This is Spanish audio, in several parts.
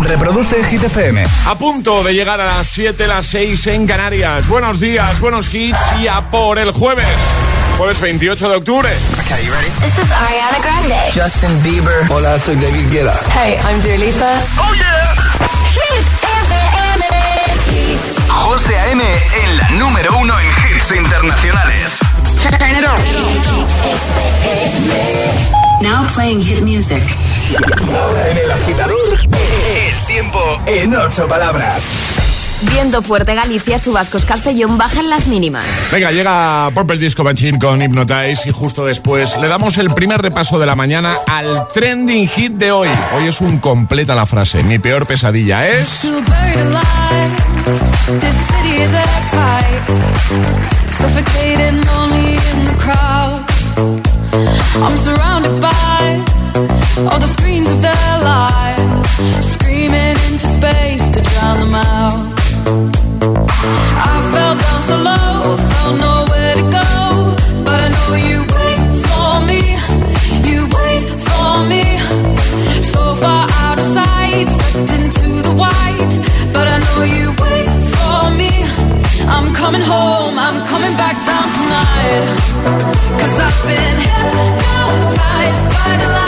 Reproduce Hit FM. A punto de llegar a las 7, las 6 en Canarias. Buenos días, buenos hits y a por el jueves. Jueves 28 de octubre. Okay, you ready? This is Ariana Grande. Justin Bieber. Hola, soy David Guetta. Hey, I'm Dua Lipa. ¡Oh, yeah! Hit FM. José A.M. en la número uno en hits internacionales. Turn it on. Now playing hit music. Ahora en el agitador, el tiempo en ocho palabras. Viento fuerte Galicia, chubascos Castellón bajan las mínimas. Venga, llega Purple Disco Machine con Hypnotize y justo después le damos el primer repaso de la mañana al trending hit de hoy. Hoy es un completa la frase. Mi peor pesadilla es... I'm surrounded by all the screens of their lives. Screaming into space to drown them out. I fell down so low, felt nowhere to go. But I know you wait for me. You wait for me. So far out of sight, sucked into the white. But I know you wait for me. I'm coming home, I'm coming back down tonight. Cause I've been hypnotized by the lights.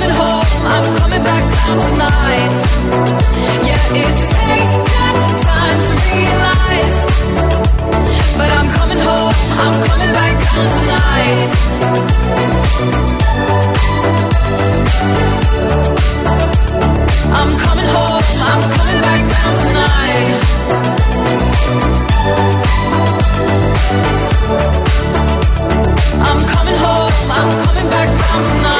Coming home, I'm coming back down tonight. Yeah, it's taken time to realize. But I'm coming home, I'm coming back down tonight. I'm coming home, I'm coming back down tonight. I'm coming home, I'm coming back down tonight.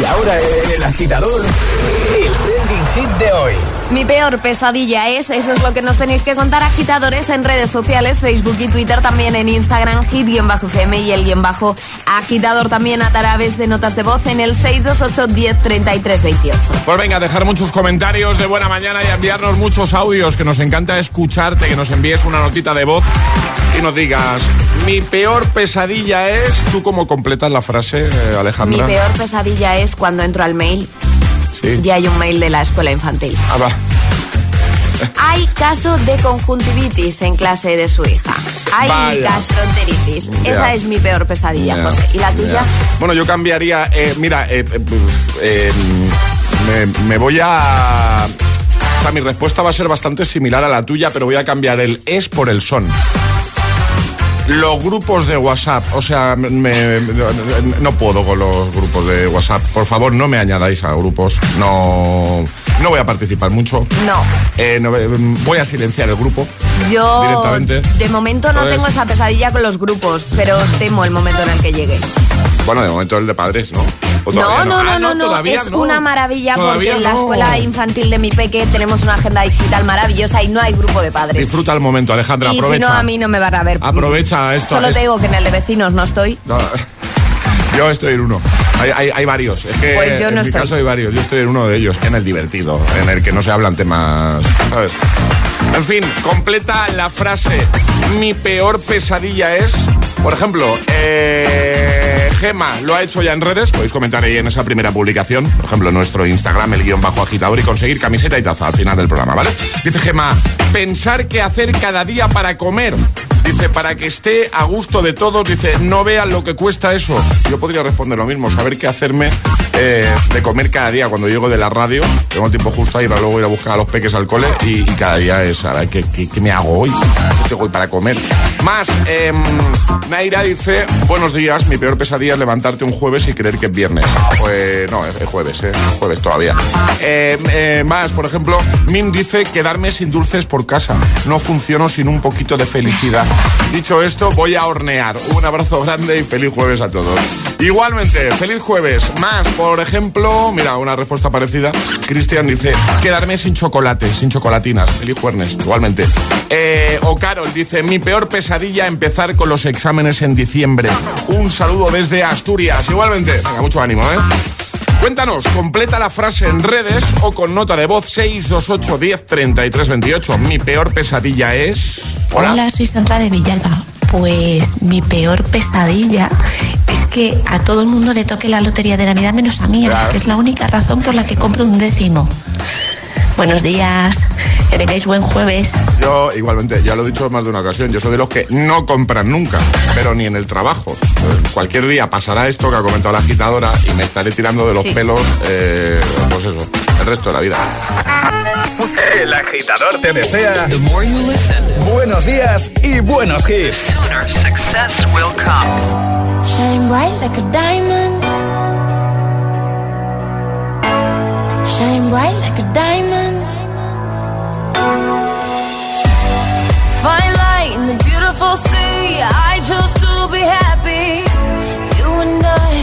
Y ahora en el agitador, el trending hit de hoy. Mi peor pesadilla es, eso es lo que nos tenéis que contar agitadores en redes sociales, Facebook y Twitter, también en Instagram, hit-fm y el guion bajo agitador también a través de notas de voz en el 628 10 33 28. Pues venga, dejar muchos comentarios de buena mañana y enviarnos muchos audios, que nos encanta escucharte, que nos envíes una notita de voz y nos digas, mi peor pesadilla es, ¿tú cómo completas la frase, eh, Mi Alejandra? peor pesadilla es cuando entro al mail Sí. y hay un mail de la escuela infantil. Ah, va. Hay caso de conjuntivitis en clase de su hija. Hay Vaya. gastroenteritis. Esa es mi peor pesadilla, José. ¿Y la tuya? ya. Bueno, yo cambiaría, eh, mira, eh, eh, eh, me, me voy a... O sea, mi respuesta va a ser bastante similar a la tuya, pero voy a cambiar el es por el son. Los grupos de WhatsApp, o sea, me- me- no puedo con los grupos de WhatsApp. Por favor, no me añadáis a grupos. No, no voy a participar mucho. No. Eh, no, eh, voy a silenciar el grupo. Yo Directamente. de momento no Entonces- tengo esa pesadilla con los grupos, pero temo el momento en el que llegue. Bueno, de momento el de padres, ¿no? ¿O No, todavía no, no, Ah, no, no, todavía es no. una maravilla porque en la escuela infantil de mi peque tenemos una agenda digital maravillosa y no hay grupo de padres. Disfruta el momento, Alejandra, y aprovecha. si no, a mí no me van a ver. Aprovecha esto. Solo te digo que en el de vecinos no estoy. No, yo estoy en uno. Hay, hay- hay varios. Es que Pues yo en no mi estoy. caso hay varios. Yo estoy en uno de ellos, en el divertido, en el que no se hablan temas. ¿sabes? En fin, completa la frase. Mi peor pesadilla es. Por ejemplo, eh, Gema lo ha hecho ya en redes. Podéis comentar ahí en esa primera publicación. Por ejemplo, en nuestro Instagram, el guion bajo agitador, y conseguir camiseta y taza al final del programa, ¿vale? Dice Gema, pensar qué hacer cada día para comer. Dice, para que esté a gusto de todos, dice, no vean lo que cuesta eso. Yo podría responder lo mismo, saber qué hacerme eh, de comer cada día cuando llego de la radio. Tengo el tiempo justo ahí para luego ir a buscar a los peques al cole y, cada día es, a ¿qué, qué, me hago hoy? ¿Qué tengo para comer? Más, em, Naira dice, buenos días, mi peor pesadilla es levantarte un jueves y creer que es viernes. Pues no, es es jueves, ¿eh? Jueves todavía. Eh, eh, más, por ejemplo, Min dice quedarme sin dulces por casa. No funciono sin un poquito de felicidad. Dicho esto, voy a hornear. Un abrazo grande y feliz jueves a todos. Igualmente, feliz jueves. Más, por ejemplo, mira, una respuesta parecida. Cristian dice, quedarme sin chocolate, sin chocolatinas. Feliz jueves, igualmente. Eh, o Carol dice, mi peor pesadilla empezar con los exámenes en diciembre. Un saludo desde Asturias. Igualmente, venga, mucho ánimo, ¿eh? Cuéntanos, completa la frase en redes o con nota de voz 628 10 33 28. Mi peor pesadilla es. Hola, soy Sandra de Villalba. Pues mi peor pesadilla es que a todo el mundo le toque la lotería de Navidad menos a mí, así Claro. que es la única razón por la que compro un décimo. Buenos días, que tengáis buen jueves. Yo, igualmente, ya lo he dicho más de una ocasión, yo soy de los que no compran nunca, pero ni en el trabajo. Cualquier día pasará esto que ha comentado la agitadora y me estaré tirando de los Sí. pelos, eh, pues eso, el resto de la vida. El agitador te desea The more you listen, buenos días y buenos hits. sooner success will come. Shine bright like a diamond. Shine bright like a diamond. Fine light in the beautiful sea. I chose to be happy. You and I,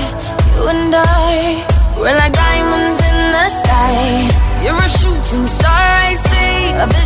you and I, we're like diamonds in the sky. You're a shooting star, I see.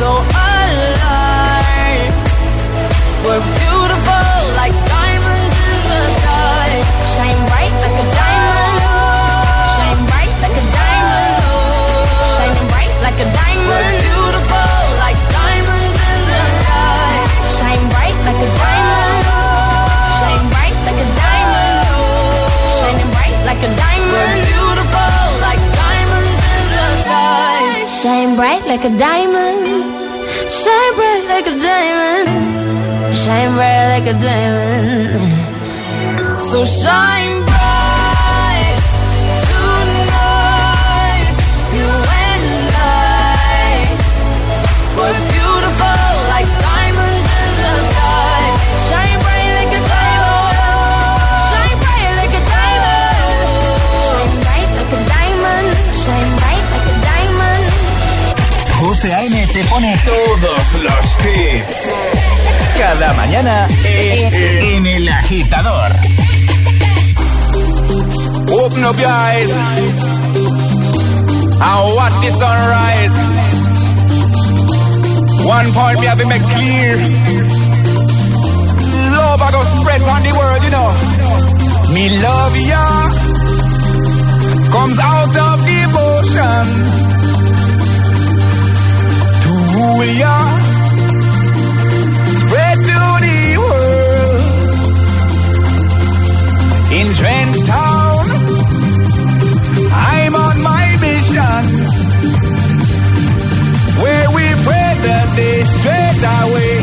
so alive. We're beautiful like diamonds in the sky. Shine bright like a diamond. Shine bright like a diamond. Shine bright like a diamond. We're beautiful like diamonds in the sky. Shine bright like a diamond. Shine bright like a diamond. Shine bright like a diamond. We're beautiful like diamonds in the sky. Shine bright like a diamond like a diamond, shine bright like a diamond. So shine bright. José A.M. te pone todos los cada mañana en El Agitador. Open up your eyes and watch the sunrise. One point me have to make clear. Love I go spread on the world, you know. Me love ya comes out of devotion to rule ya. highway.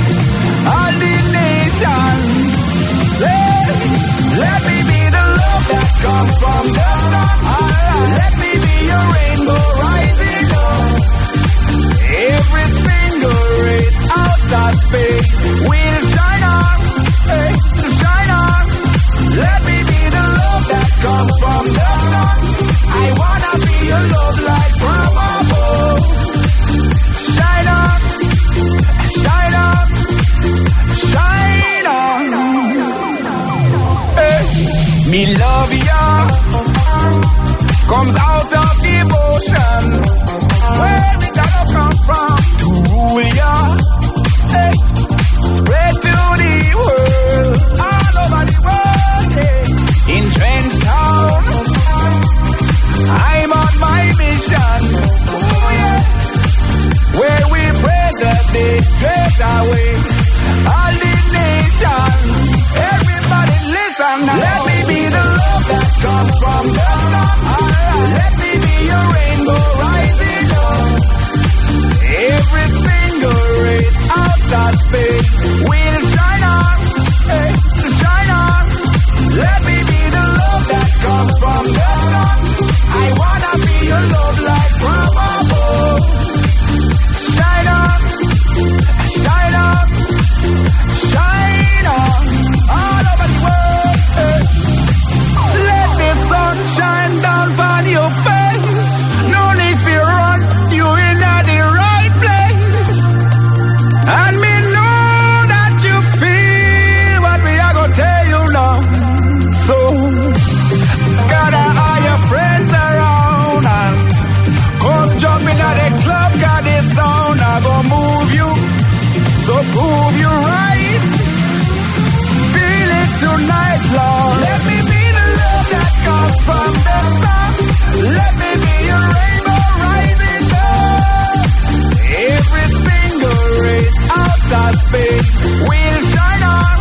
Race out of space will shine on,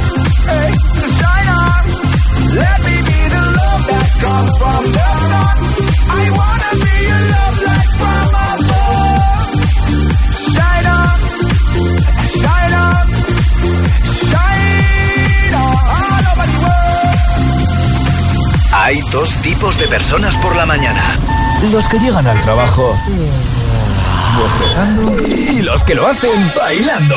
hey, shine on. Let me be the love that comes from the sun. I wanna be love light from above. Shine on, shine on, shine on, all over the world. Hay dos tipos de personas por la mañana. Los que llegan al trabajo bostezando y los que lo hacen bailando.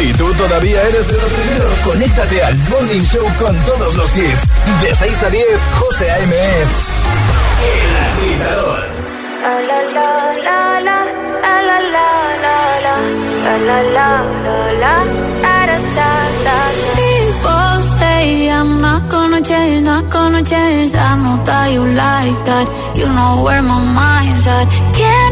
Y tú todavía eres de los primeros. Conéctate al Morning Show con todos los hits. De 6 a 10, José A.M. El Agitador. La la la la la la la la la la. People say I'm not gonna change, not gonna change. I know that you like that. You know where my mind's at. Can't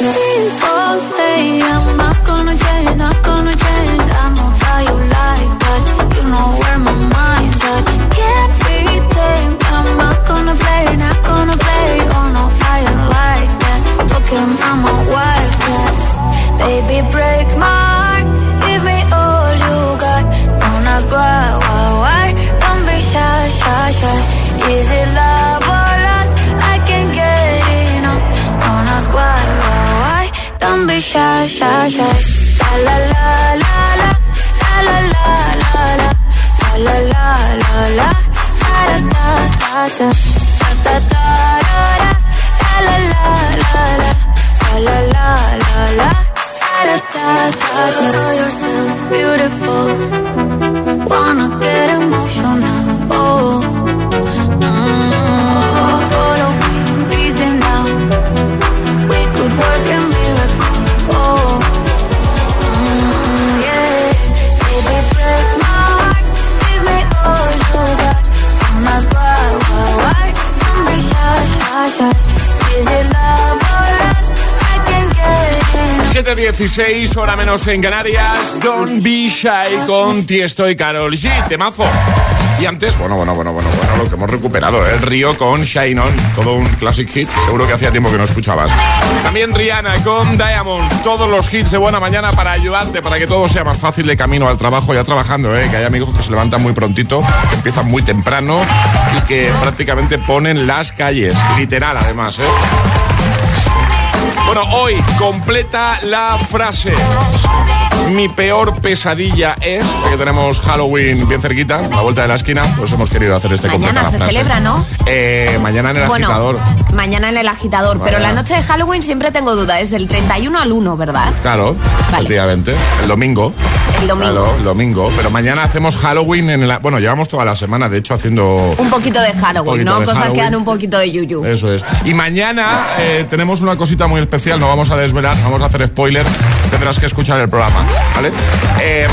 People say I'm not gonna change, not gonna change. I know how you like 16, hora menos en Canarias. Don't be shy con Tiesto y Carol G. Temazo. Y antes, bueno, bueno, bueno, bueno, bueno, lo que hemos recuperado, ¿eh? el. Río con Shine On, todo un classic hit, seguro que hacía tiempo que no escuchabas. También Rihanna con Diamonds, todos los hits de buena mañana para ayudarte, para que todo sea más fácil de camino al trabajo, ya trabajando, ¿eh? que hay amigos que se levantan muy prontito, que empiezan muy temprano y que prácticamente ponen las calles, literal además. ¿eh? Bueno, hoy completa la frase. Mi peor pesadilla es, que tenemos Halloween bien cerquita, a la vuelta de la esquina, pues hemos querido hacer este Mañana la se frase. celebra, ¿no? Eh, mañana en el Bueno, agitador. mañana en el agitador, pero la noche de Halloween siempre tengo duda, es del 31 al 1, ¿verdad? Claro, efectivamente. El domingo. El domingo. Claro, el domingo. Pero mañana hacemos Halloween en el. Bueno, llevamos toda la semana, de hecho, haciendo. Un poquito de Halloween, poquito ¿no? de Cosas que dan un poquito de yuyu. Eso es. Y mañana eh, tenemos una cosita muy especial, no vamos a desvelar, vamos a hacer spoiler, tendrás que escuchar el programa, ¿vale? Eh,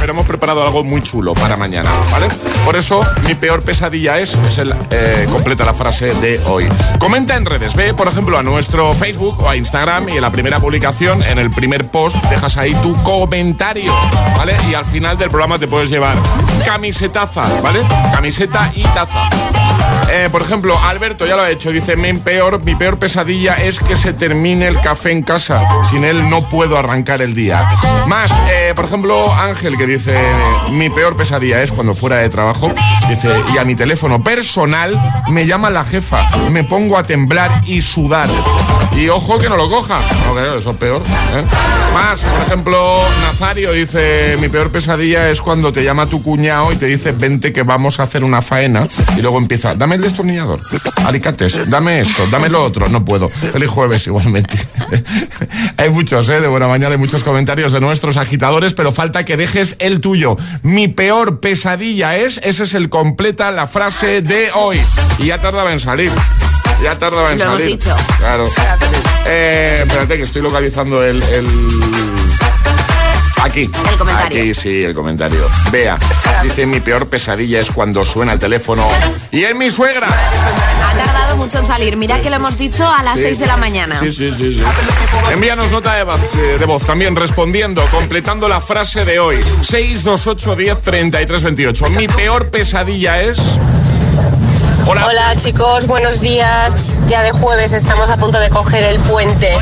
pero hemos preparado algo muy chulo para mañana, ¿vale? Por eso, mi peor pesadilla es, es el, eh, completa la frase de hoy. Comenta en redes, ve, por ejemplo, a nuestro Facebook o a Instagram y en la primera publicación, en el primer post, dejas ahí tu comentario, ¿vale? Y al final del programa te puedes llevar camisetaza, ¿vale? Camiseta y taza. Eh, por ejemplo, Alberto ya lo ha hecho. Dice, mi peor, mi peor pesadilla es que se termine el café en casa. Sin él no puedo arrancar el día. Más, eh, por ejemplo, Ángel que dice, mi peor pesadilla es cuando fuera de trabajo. Dice, y a mi teléfono personal me llama la jefa. Me pongo a temblar y sudar. Y ojo que no lo coja. Eso es peor. ¿eh? Más, por ejemplo, Nazario dice, mi peor pesadilla es cuando te llama tu cuñado y te dice, vente que vamos a hacer una faena. Y luego empieza, dame el destornillador, alicates, dame esto, dame lo otro. No puedo. Feliz jueves igualmente. hay muchos, ¿eh? De buena mañana, hay muchos comentarios de nuestros agitadores, pero falta que dejes el tuyo. Mi peor pesadilla es, ese es el completa la frase de hoy. Y ya tardaba en salir. Ya tardaba en Lo hemos salir. dicho. Claro. Eh, espérate, que estoy localizando el. el- Aquí. El comentario. Aquí sí, el comentario. Vea, dice: Mi peor pesadilla es cuando suena el teléfono. Y es mi suegra. Ha tardado mucho en salir. Mira que lo hemos dicho a las Sí. 6 de la mañana. Sí, sí, sí, sí. Envíanos nota de voz, de voz también respondiendo, completando la frase de hoy. 628 10 33 28. Mi peor pesadilla es. Hola. Hola chicos, buenos días. Ya de jueves estamos a punto de coger el puente.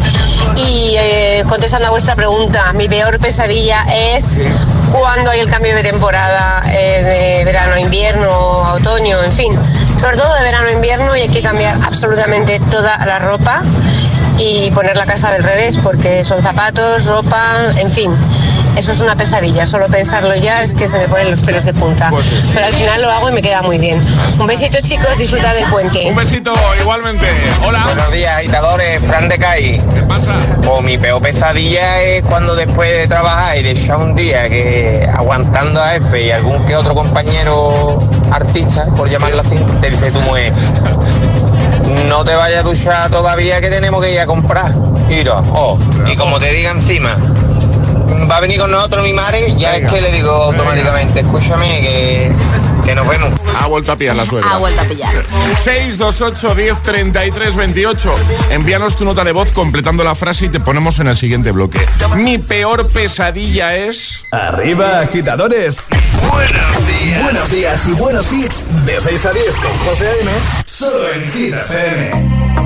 Y eh, contestando a vuestra pregunta, mi peor pesadilla es cuando hay el cambio de temporada eh, de verano a invierno, a otoño, en fin. Sobre todo de verano a invierno y hay que cambiar absolutamente toda la ropa y poner la casa del revés porque son zapatos, ropa, en fin. Eso es una pesadilla, solo pensarlo ya es que se me ponen los pelos de punta. Pues sí. Pero al final lo hago y me queda muy bien. Un besito chicos, disfrutad del puente. Un besito, igualmente. Hola. Buenos días, agitadores. Fran de Cai. ¿Qué pasa? O mi peor pesadilla es cuando después de trabajar y de echar un día que aguantando a F y algún que otro compañero artista, por llamarlo así, te dice tu mujer, no te vayas a duchar todavía que tenemos que ir a comprar. Mira, oh, y como te diga encima, va a venir con nosotros mi madre, ya Venga, es que le digo venga. automáticamente, escúchame que, que nos vemos. Ha vuelto a pillar la suegra. Ha vuelto a pillar. 628 10 33 28. Envíanos tu nota de voz completando la frase y te ponemos en el siguiente bloque. Mi peor pesadilla es. Arriba, agitadores. Buenos días. Buenos días y buenos hits. De 6 a 10 con José A.M. Solo en Hit FM.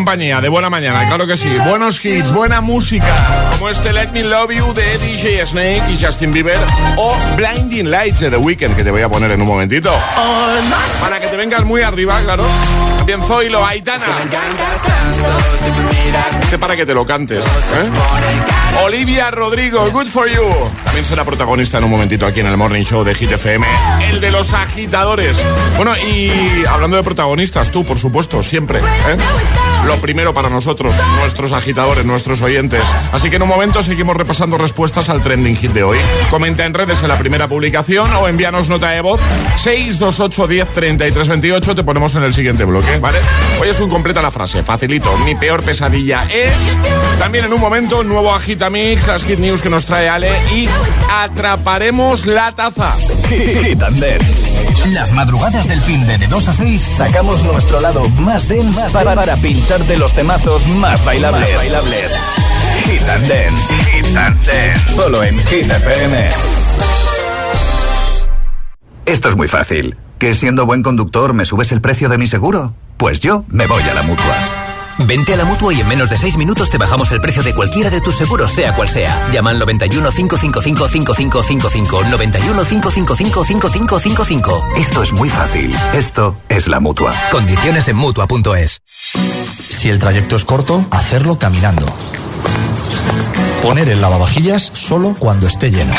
Compañía de buena mañana, claro que sí. Buenos hits, buena música. Como este Let Me Love You de DJ Snake y Justin Bieber. O Blinding Lights de The Weeknd, que te voy a poner en un momentito. Para que te vengas muy arriba, claro. Bien Zoilo, Aitana. Este para que te lo cantes. ¿eh? Olivia Rodrigo, Good For You. También será protagonista en un momentito aquí en el Morning Show de Hit FM. El de los agitadores. Bueno, y hablando de protagonistas, tú, por supuesto, siempre. ¿eh? Lo primero para nosotros, nuestros agitadores, nuestros oyentes. Así que en un momento seguimos repasando respuestas al trending hit de hoy. Comenta en redes en la primera publicación o envíanos nota de voz 628 10 33 28. Te ponemos en el siguiente bloque, ¿vale? Hoy es un completa la frase, facilito. Mi peor pesadilla es. También en un momento, nuevo Agitamix, las hit news que nos trae Ale y atraparemos la taza. Las madrugadas del fin de, de 2 a 6 Sacamos nuestro lado más dense para, para pincharte los temazos más bailables. bailables. Hit and Dance. Hit and Dance. Solo en Hit FM. Esto es muy fácil. ¿Que siendo buen conductor me subes el precio de mi seguro? Pues yo me voy a la mutua. Vente a la mutua y en menos de 6 minutos te bajamos el precio de cualquiera de tus seguros, sea cual sea. Llama al 91 555 5555. 91 555 5555. Esto es muy fácil. Esto es la mutua. Condiciones en mutua.es. Si el trayecto es corto, hacerlo caminando. Poner el lavavajillas solo cuando esté lleno.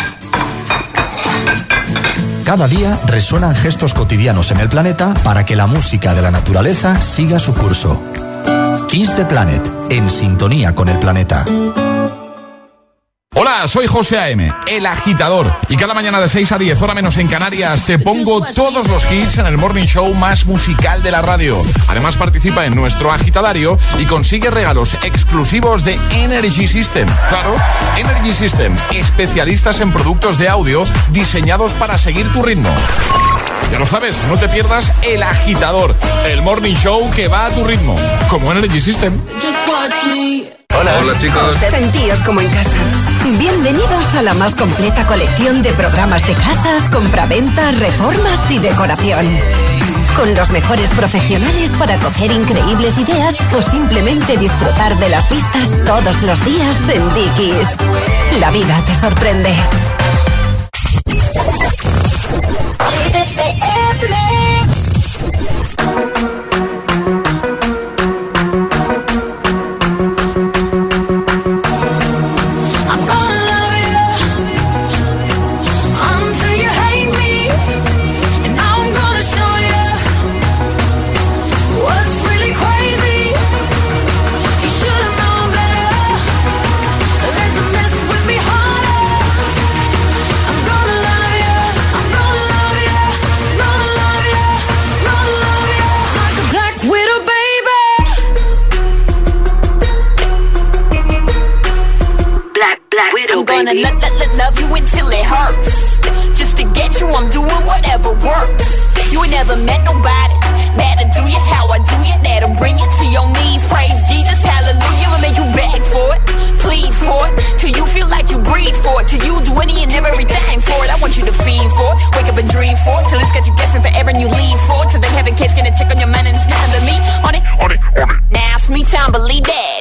Cada día resuenan gestos cotidianos en el planeta para que la música de la naturaleza siga su curso. Kiss the Planet, en sintonía con el planeta. Hola, soy José A.M., el agitador. Y cada mañana de 6 a 10, hora menos en Canarias, te pongo todos los hits en el morning show más musical de la radio. Además, participa en nuestro agitadario y consigue regalos exclusivos de Energy System. Claro, Energy System, especialistas en productos de audio diseñados para seguir tu ritmo. Ya lo sabes, no te pierdas el agitador, el morning show que va a tu ritmo, como Energy System. Hola. Hola, chicos. Sentíos como en casa. Bienvenidos a la más completa colección de programas de casas, compraventa, reformas y decoración. Con los mejores profesionales para coger increíbles ideas o simplemente disfrutar de las vistas todos los días en Dickies. La vida te sorprende. Black widow, I'm gonna lo- lo- lo- love you until it hurts. Just to get you, I'm doing whatever works. You ain't never met nobody that'll do you how I do you. That'll bring you to your knees. Praise Jesus, hallelujah. I'll make you beg for it, plead for it, till you feel like you breathe for it. Till you do any and everything for it. I want you to fiend for it, wake up and dream for it, till it's got you guessing forever and you lean for it. Till they have a case, gonna check on your man and it's nothing but me on it. On it, on it. Now it's me time, believe that.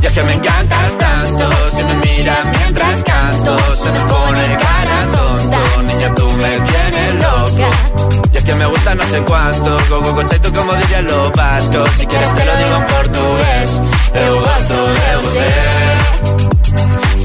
Y es que me encantas tanto, si me miras mientras canto, se me pone cara tonto, niña tú me tienes loca. Y es que me gusta no sé cuánto, go go tú como dirían los vascos, si quieres te lo digo en portugués, eu gosto de você.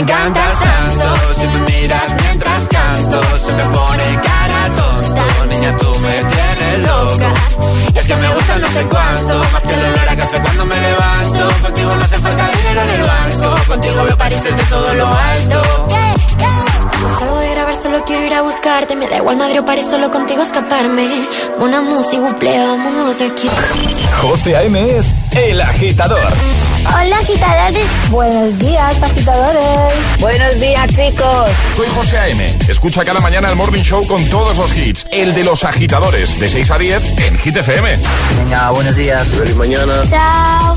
Y Madrid o París, solo contigo escaparme Una música, buple, vámonos de aquí José A.M. es El Agitador. Hola agitadores. Buenos días agitadores. Buenos días chicos. Soy José A.M. Escucha cada mañana el Morning Show con todos los hits. El de los agitadores, de 6 a 10 en Hit FM. Venga, buenos días. Feliz mañana. Chao.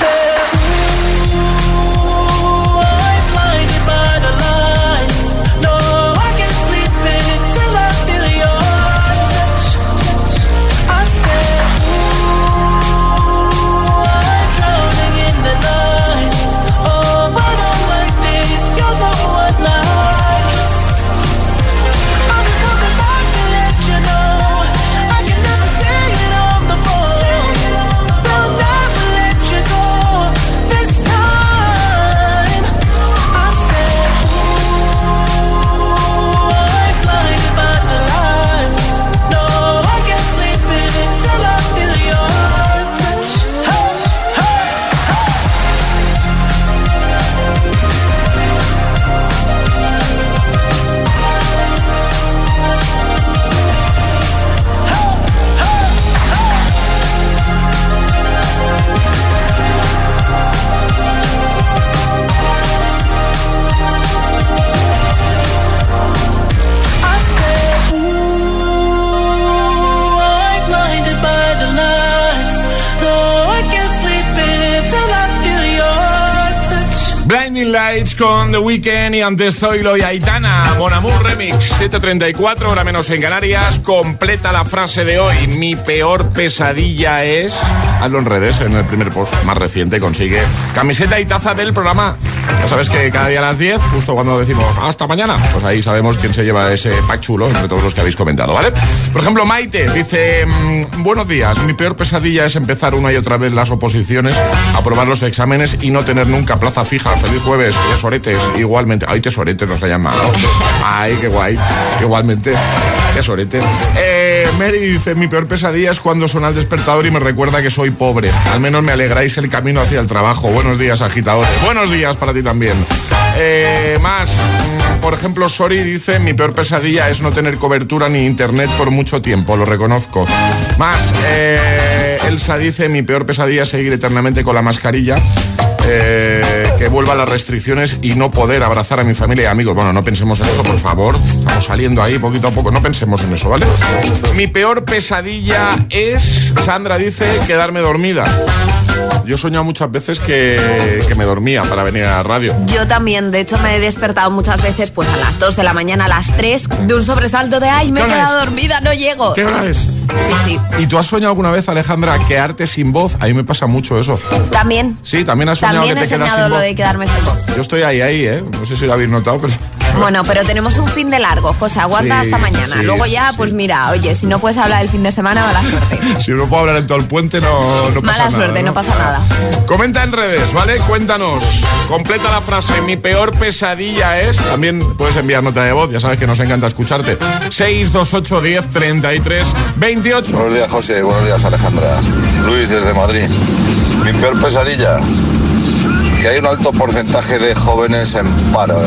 Weeknd y antes Zoilo y Aitana. Remix, 7.34, hora menos en Canarias. Completa la frase de hoy. Mi peor pesadilla es... Hazlo en redes, en el primer post más reciente. Consigue camiseta y taza del programa. Ya sabes que cada día a las 10, justo cuando decimos hasta mañana, pues ahí sabemos quién se lleva ese pack chulo entre todos los que habéis comentado, ¿vale? Por ejemplo, Maite dice... mm, Buenos días, mi peor pesadilla es empezar una y otra vez las oposiciones, aprobar los exámenes y no tener nunca plaza fija. Feliz jueves, tesoretes, igualmente. Ay, tesorete nos ha llamado. Ay, qué guay. Igualmente, tesorete. Eh, Mary dice, mi peor pesadilla es cuando suena el despertador y me recuerda que soy pobre. Al menos me alegráis el camino hacia el trabajo. Buenos días, agitadores. Buenos días para ti también. Eh, más, por ejemplo, Sori dice, mi peor pesadilla es no tener cobertura ni internet por mucho tiempo, lo reconozco. Más, eh, Elsa dice, mi peor pesadilla es seguir eternamente con la mascarilla. eh, que vuelvan las restricciones y no poder abrazar a mi familia y amigos. Bueno, no pensemos en eso, por favor. Estamos saliendo ahí poquito a poco. No pensemos en eso, ¿vale? Mi peor pesadilla es, Sandra dice, quedarme dormida. Yo he soñado muchas veces que, que me dormía para venir a la radio. Yo también, de hecho me he despertado muchas veces pues a las 2 de la mañana, a las 3, de un sobresalto de ay, me he ¿Qué hora quedado es? dormida, no llego. ¿Qué hora es? Sí, sí. ¿Y tú has soñado alguna vez, Alejandra, quedarte sin voz? A mí me pasa mucho eso. También. Sí, también has soñado También que he te quedas sin lo voz. de quedarme sin voz. Yo estoy ahí, ahí, ¿eh? No sé si lo habéis notado, pero... Bueno, pero tenemos un fin de largo, José, aguanta Sí, hasta mañana. sí, Luego ya, sí. pues mira, oye, si no puedes hablar el fin de semana, mala suerte. Si uno puede hablar en todo el puente, no, no pasa Mala nada. suerte, no pasa nada. Comenta en redes, ¿vale? Cuéntanos. Completa la frase. Mi peor pesadilla es. También puedes enviar nota de voz, ya sabes que nos encanta escucharte. 628 10 33 28. Buenos días, José. Buenos días, Alejandra. Luis, desde Madrid. Mi peor pesadilla, que hay un alto porcentaje de jóvenes en paro.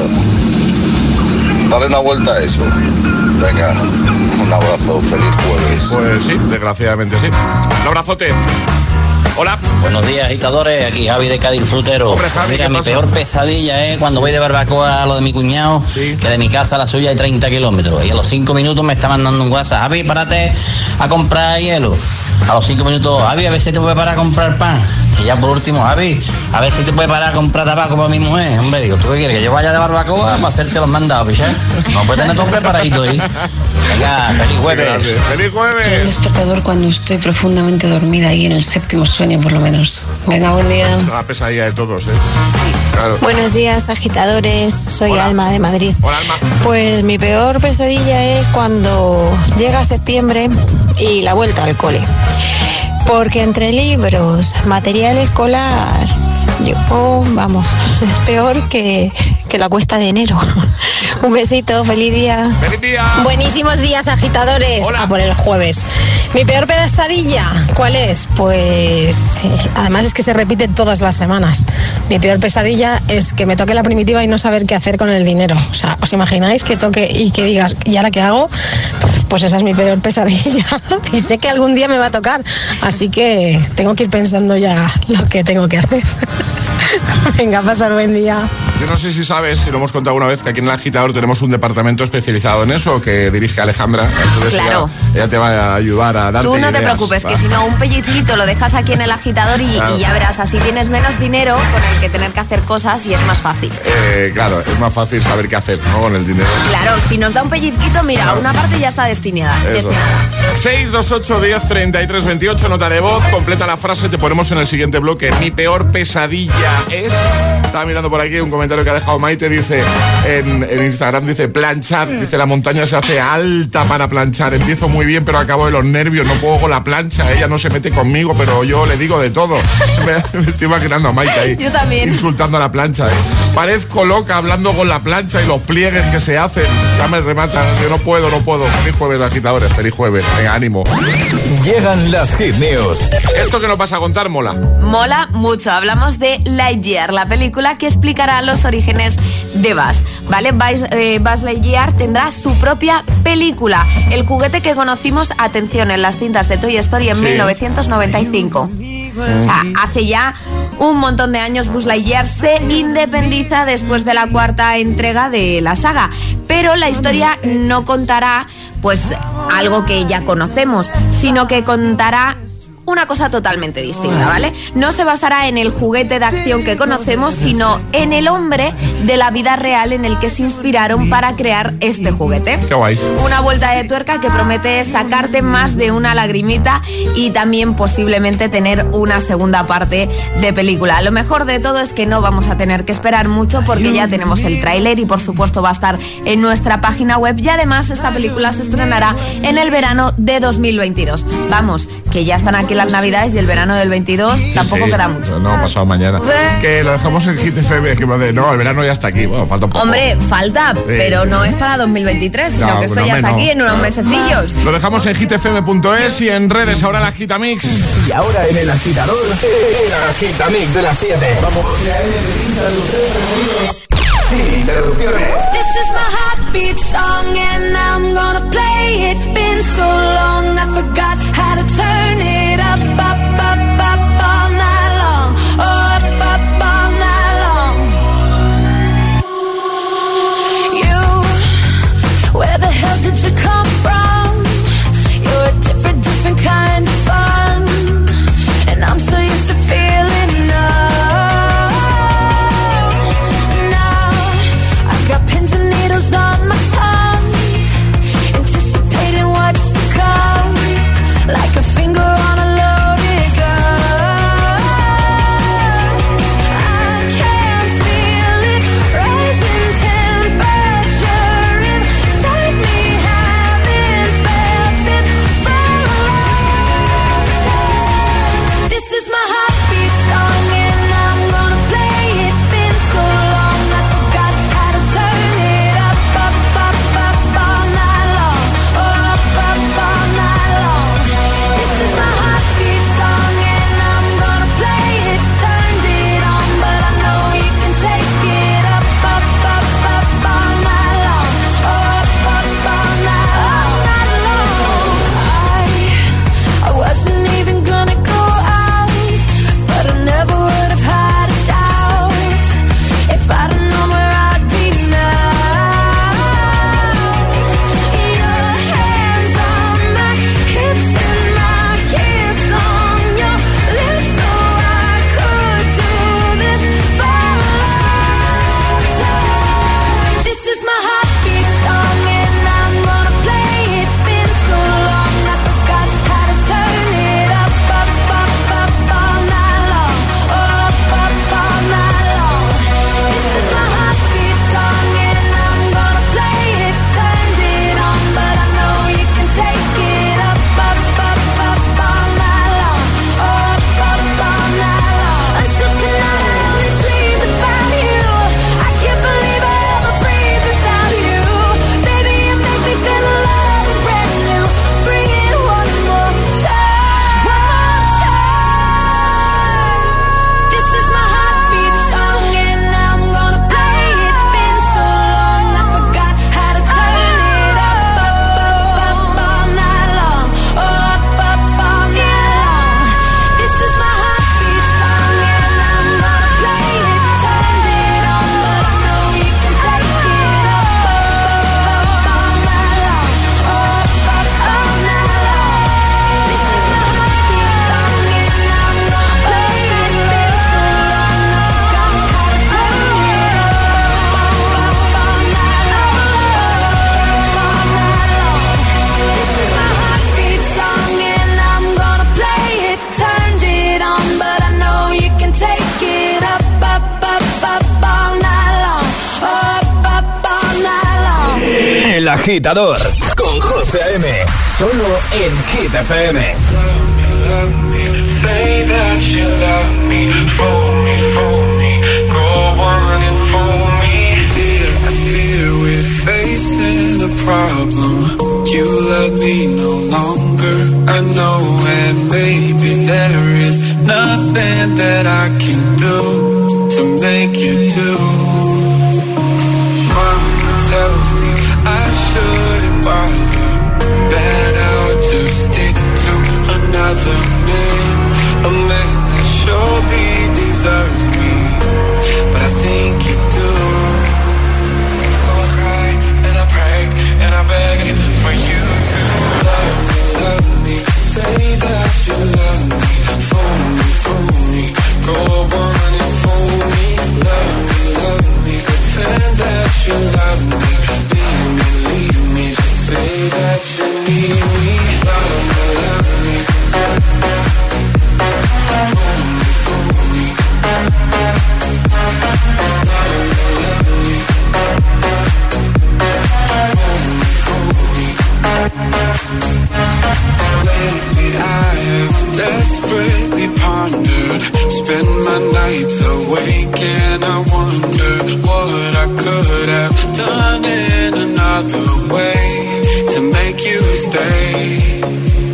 Dale una vuelta a eso. Venga, un abrazo, feliz jueves. Pues sí, desgraciadamente sí. Un abrazote. Hola. Buenos días, agitadores. Aquí Javi de Cádiz Frutero. Hombre, Javi, Mira, ¿qué mi pasa? peor pesadilla es cuando voy de barbacoa a lo de mi cuñado, que de mi casa a la suya hay 30 kilómetros. Y a los 5 minutos me está mandando un WhatsApp. Javi, párate a comprar hielo. A los 5 minutos, Javi, a ver si te puede parar a comprar pan. Y ya por último, Javi, a ver si te puede parar a comprar tabaco para mi mujer. Hombre, digo, ¿tú qué quieres? Que yo vaya de barbacoa para hacerte los mandados, piché. No puedes tener todo preparadito ahí. Venga, feliz jueves. Feliz jueves. El despertador cuando estoy profundamente dormida y en el séptimo sueño por lo menos. Venga, buen día. La pesadilla de todos, ¿eh? Claro. Buenos días, agitadores. Soy Alma de Madrid. Hola, Alma. Pues mi peor pesadilla es cuando llega septiembre y la vuelta al cole. Porque entre libros, material escolar, yo, oh, vamos, es peor que, que la cuesta de enero. Un besito, feliz día. ¡Feliz día! Buenísimos días, agitadores. A por el jueves. Mi peor pesadilla, ¿cuál es? Pues además es que se repite todas las semanas. Mi peor pesadilla es que me toque la primitiva y no saber qué hacer con el dinero. O sea, ¿os imagináis que toque y que digas, ¿y ahora qué hago? Pues esa es mi peor pesadilla. y sé que algún día me va a tocar. Así que tengo que ir pensando ya lo que tengo que hacer. Venga, pasar buen día. Yo no sé si sabes, si lo hemos contado una vez, que aquí en el agitador tenemos un departamento especializado en eso que dirige Alejandra. Entonces Claro. ella, ella te va a ayudar a darte Tú no te preocupes, ¿va? que si no, un pellizquito lo dejas aquí en el agitador y, Claro. y ya verás, así tienes menos dinero con el que tener que hacer cosas y es más fácil. Eh, claro, es más fácil saber qué hacer ¿no? con el dinero. Claro, si nos da un pellizquito, mira, una parte ya está destinada. Eso. destinada. 628 10 33 28, nota de voz, completa la frase, te ponemos en el siguiente bloque. Mi peor pesadilla es. Estaba mirando por aquí un comentario que ha dejado Maite, dice en, en Instagram, dice planchar, dice la montaña se hace alta para planchar. Empiezo muy bien, pero acabo de los nervios, no puedo con la plancha, ella no se mete conmigo, pero yo le digo de todo. Me, me estoy imaginando a Maite ahí. Yo también. Insultando a la plancha, ¿eh? Parezco loca hablando con la plancha y los pliegues que se hacen. Ya me rematan, yo no puedo, no puedo. Feliz jueves, agitadores, feliz jueves. Venga, ánimo. Llegan las hit news. Esto que nos vas a contar mola. Mola mucho. Hablamos de Lightyear, la película que explicará los orígenes de Buzz. ¿Vale? Buzz, eh, Buzz Lightyear tendrá su propia película. El juguete que conocimos, atención, en las cintas de Toy Story en Sí. 1995. O sea, hace ya un montón de años Buzz Lightyear se independiza después de la cuarta entrega de la saga. Pero la historia no contará pues algo que ya conocemos, sino que contará una cosa totalmente distinta, ¿vale? No se basará en el juguete de acción que conocemos, sino en el hombre de la vida real en el que se inspiraron para crear este juguete. Qué guay. Una vuelta de tuerca que promete sacarte más de una lagrimita y también posiblemente tener una segunda parte de película. Lo mejor de todo es que no vamos a tener que esperar mucho porque ya tenemos el tráiler y por supuesto va a estar en nuestra página web y además esta película se estrenará en el verano de 2022. Vamos, que ya están aquí las navidades y el verano del 22 tampoco Sí, queda mucho. No, pasado mañana. Que lo dejamos en Hit FM, que no, el verano ya está aquí. Bueno, falta un poco. Hombre, falta, pero no es para 2023, sino No, que esto no, ya está no. aquí en unos mesecillos. Lo dejamos en hitfm.es y en redes ahora la Gitamix. Y ahora en el agitador, el agitamix de las 7. Vamos. Sin interrupciones. This is my heartbeat song and I'm gonna play it. Been so long I forgot how agitador con José A.M. Solo en Hit FM. Say that you love me, for me, for me. Go on and for me. Fear, fear we're facing a problem. You love me no longer. I know, and maybe there is nothing that I can do to make you do. another me, a man that surely deserves me. But I think you do. So I cry and I pray and I beg for you to love me, love me. Say that you love me, fool me, fool me. Go on and fool me, love me, love me. Pretend that you love me, leave me, leave me. Just say that you need me. Lately I have desperately pondered. Spend my nights awake and I wonder What I could have done in another way To make you stay.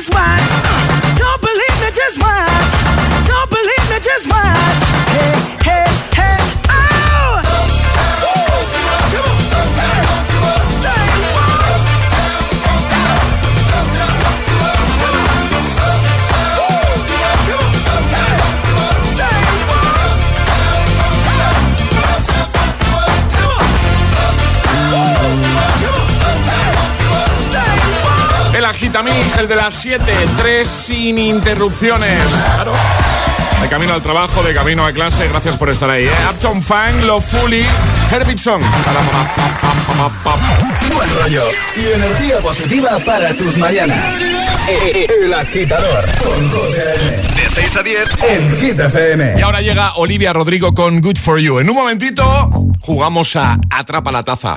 Just watch. El de las 7, 3 sin interrupciones. Claro. De camino al trabajo, de camino a clase, gracias por estar ahí. ¿eh? Uptown Fang, Lo Fully, Herbitson. Buen rollo y energía positiva para tus mañanas. El agitador con José. De 6 a 10 en Hit FM. Y ahora llega Olivia Rodrigo con Good For You. En un momentito jugamos a Atrapa la Taza.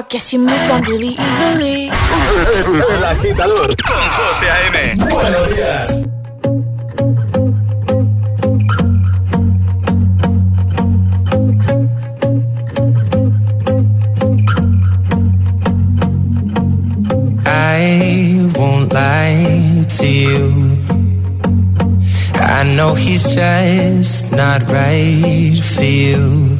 I guess you moved on really easily. El agitador con José A.M. Buenos días. I won't lie to you. I know he's just not right for you.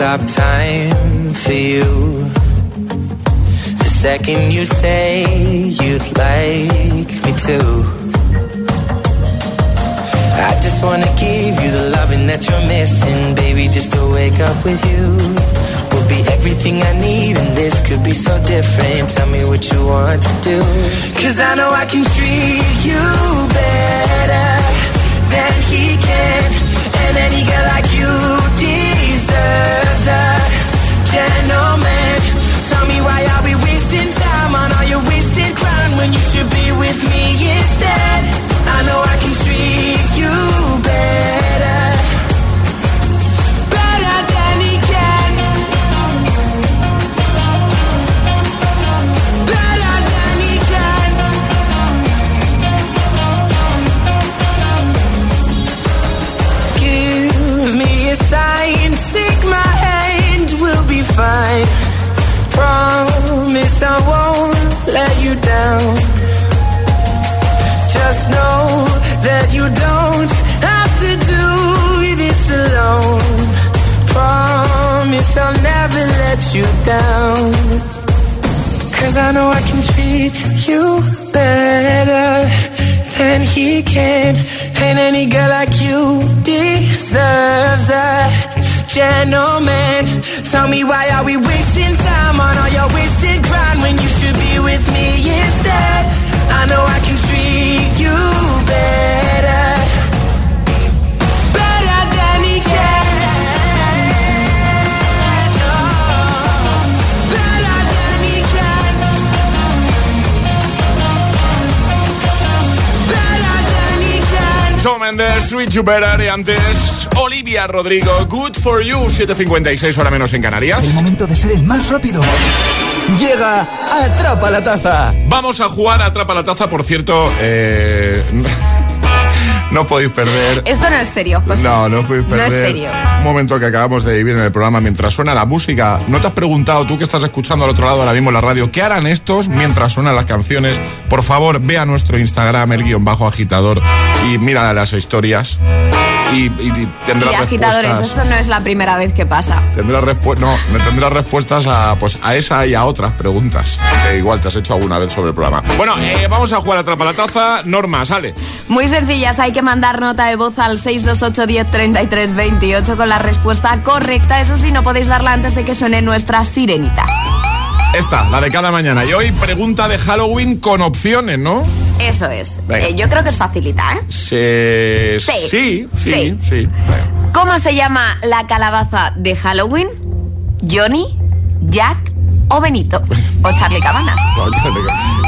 stop time for you. The second you say you'd like me to. I just wanna give you the loving that you're missing, baby. Just to wake up with you be everything I need, and this could be so different. Tell me what you want to do. Cause I know I can treat you better than he can. And any girl like you deserves a gentleman. Tell me why are we wasting time on all your wasted crown when you should be with me instead? I know I can treat You Better y antes Olivia Rodrigo, Good For You, 7.56 hora menos en Canarias. El momento de ser el más rápido. Llega Atrapa la Taza. Vamos a jugar a Atrapa la Taza, por cierto, eh, no podéis perder. Esto no es serio, José. No, no podéis No perder. es serio. Un momento que acabamos de vivir en el programa mientras suena la música. ¿No te has preguntado, tú que estás escuchando al otro lado ahora mismo la radio, qué harán estos mientras suenan las canciones? Por favor, ve a nuestro Instagram, el guion bajo agitador, y mira las historias. Y, y tendrás Y agitadores, esto no es la primera vez que pasa. Tendrás respu- no, no tendrás respuestas a, pues, a esa y a otras preguntas que igual te has hecho alguna vez sobre el programa. Bueno, eh, vamos a jugar a Atrapa la Taza. Norma, sale. Muy sencillas, hay que mandar nota de voz al 628 10 33 28 con la respuesta correcta. Eso sí, no podéis darla antes de que suene nuestra sirenita. Esta, la de cada mañana. Y hoy pregunta de Halloween con opciones, ¿no? Eso es. Eh, yo creo que es facilita, ¿eh? Se... Sí. Sí, sí, Sí. sí. Venga. ¿Cómo se llama la calabaza de Halloween? ¿Johnny, Jack o Benito? O Charlie Cabanas.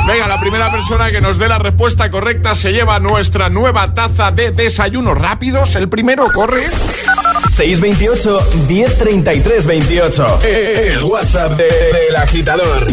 Venga, la primera persona que nos dé la respuesta correcta se lleva nuestra nueva taza de desayunos rápidos. El primero corre. 628 1033 28. El WhatsApp de- del agitador.